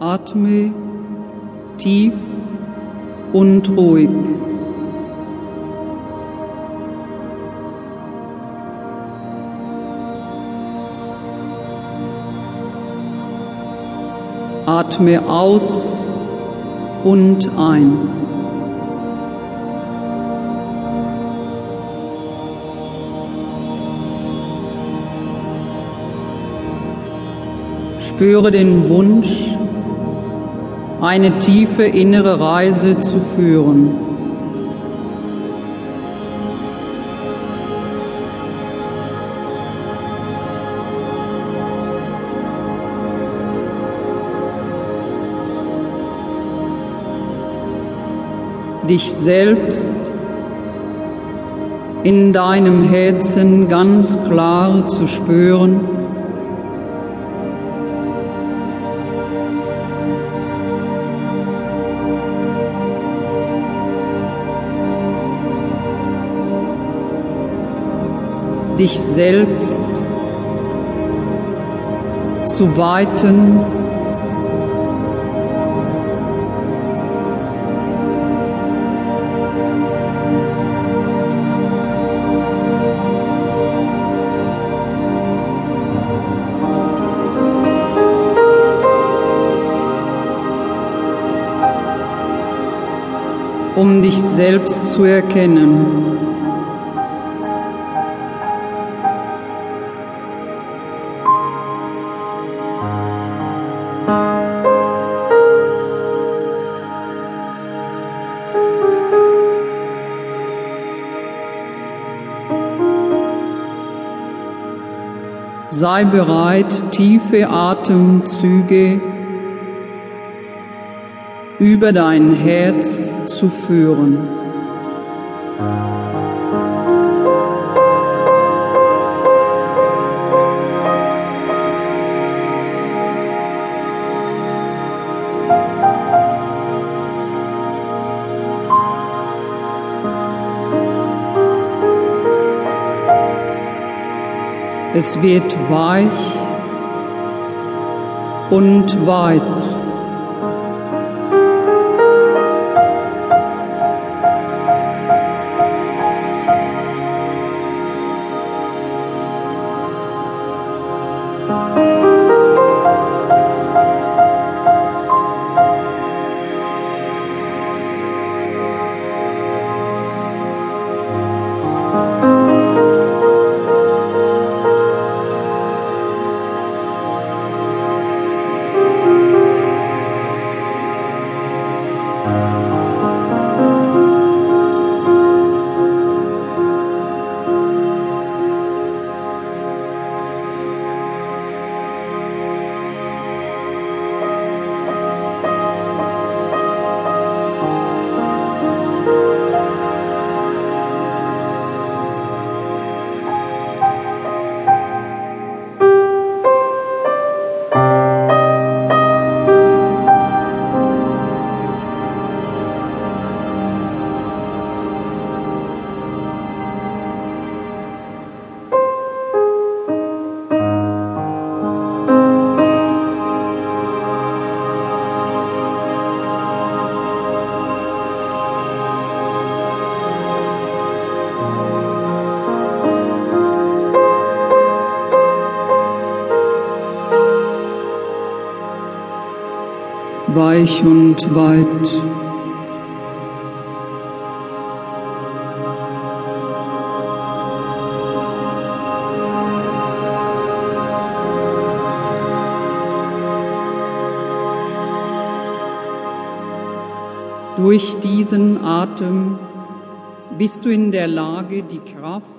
Atme tief und ruhig. Atme aus und ein. Spüre den Wunsch, eine tiefe innere Reise zu führen. Dich selbst in deinem Herzen ganz klar zu spüren dich selbst zu weiten, um dich selbst zu erkennen. Sei bereit, tiefe Atemzüge über dein Herz zu führen. Es wird weich und weit. Weich und weit. Durch diesen Atem bist du in der Lage, die Kraft